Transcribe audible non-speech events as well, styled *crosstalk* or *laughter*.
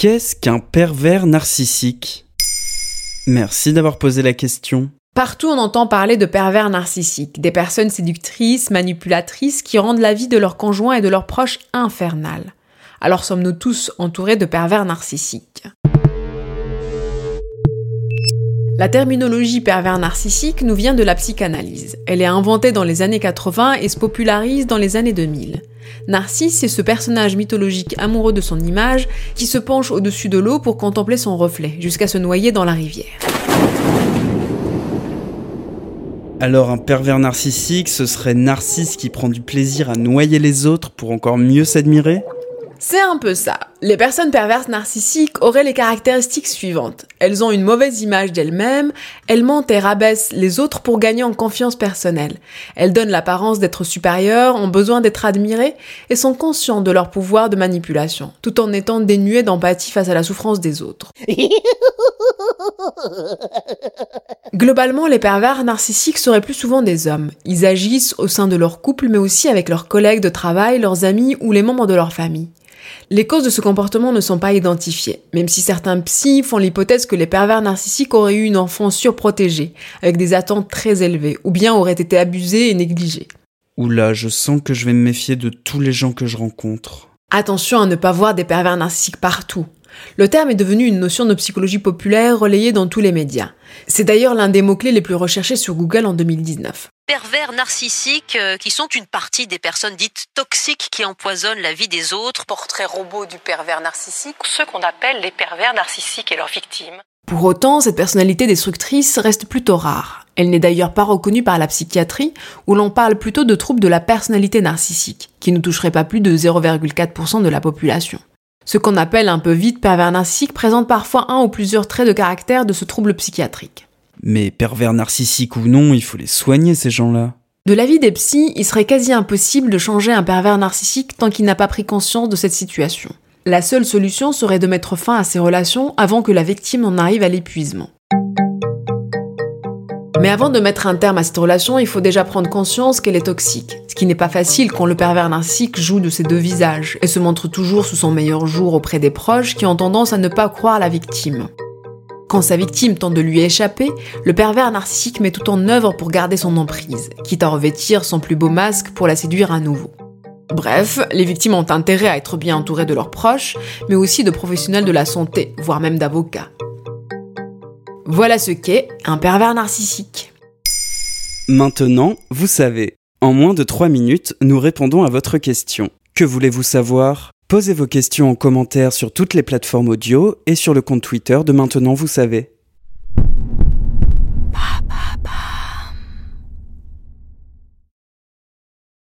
Qu'est-ce qu'un pervers narcissique? Merci d'avoir posé la question. Partout on entend parler de pervers narcissiques, des personnes séductrices, manipulatrices qui rendent la vie de leurs conjoints et de leurs proches infernale. Alors sommes-nous tous entourés de pervers narcissiques? La terminologie pervers narcissique nous vient de la psychanalyse. Elle est inventée dans les années 80 et se popularise dans les années 2000. Narcisse est ce personnage mythologique amoureux de son image qui se penche au-dessus de l'eau pour contempler son reflet, jusqu'à se noyer dans la rivière. Alors un pervers narcissique, ce serait Narcisse qui prend du plaisir à noyer les autres pour encore mieux s'admirer? C'est un peu ça. Les personnes perverses narcissiques auraient les caractéristiques suivantes. Elles ont une mauvaise image d'elles-mêmes, elles mentent et rabaissent les autres pour gagner en confiance personnelle. Elles donnent l'apparence d'être supérieures, ont besoin d'être admirées et sont conscientes de leur pouvoir de manipulation, tout en étant dénuées d'empathie face à la souffrance des autres. *laughs* Globalement, les pervers narcissiques seraient plus souvent des hommes. Ils agissent au sein de leur couple, mais aussi avec leurs collègues de travail, leurs amis ou les membres de leur famille. Les causes de ce comportement ne sont pas identifiées, même si certains psys font l'hypothèse que les pervers narcissiques auraient eu une enfance surprotégée, avec des attentes très élevées, ou bien auraient été abusés et négligés. Oula, je sens que je vais me méfier de tous les gens que je rencontre. Attention à ne pas voir des pervers narcissiques partout. Le terme est devenu une notion de psychologie populaire relayée dans tous les médias. C'est d'ailleurs l'un des mots-clés les plus recherchés sur Google en 2019. Pervers narcissiques, euh, qui sont une partie des personnes dites toxiques qui empoisonnent la vie des autres. Portrait robot du pervers narcissique, ceux qu'on appelle les pervers narcissiques et leurs victimes. Pour autant, cette personnalité destructrice reste plutôt rare. Elle n'est d'ailleurs pas reconnue par la psychiatrie, où l'on parle plutôt de troubles de la personnalité narcissique, qui ne toucherait pas plus de 0,4% de la population. Ce qu'on appelle un peu vite pervers narcissique présente parfois un ou plusieurs traits de caractère de ce trouble psychiatrique. Mais pervers narcissique ou non, il faut les soigner ces gens-là. De l'avis des psys, il serait quasi impossible de changer un pervers narcissique tant qu'il n'a pas pris conscience de cette situation. La seule solution serait de mettre fin à ces relations avant que la victime en arrive à l'épuisement. Mais avant de mettre un terme à cette relation, il faut déjà prendre conscience qu'elle est toxique. Ce qui n'est pas facile quand le pervers narcissique joue de ses deux visages et se montre toujours sous son meilleur jour auprès des proches qui ont tendance à ne pas croire la victime. Quand sa victime tente de lui échapper, le pervers narcissique met tout en œuvre pour garder son emprise, quitte à revêtir son plus beau masque pour la séduire à nouveau. Bref, les victimes ont intérêt à être bien entourées de leurs proches, mais aussi de professionnels de la santé, voire même d'avocats. Voilà ce qu'est un pervers narcissique. Maintenant, vous savez. En moins de 3 minutes, nous répondons à votre question. Que voulez-vous savoir? Posez vos questions en commentaire sur toutes les plateformes audio et sur le compte Twitter de Maintenant, vous savez.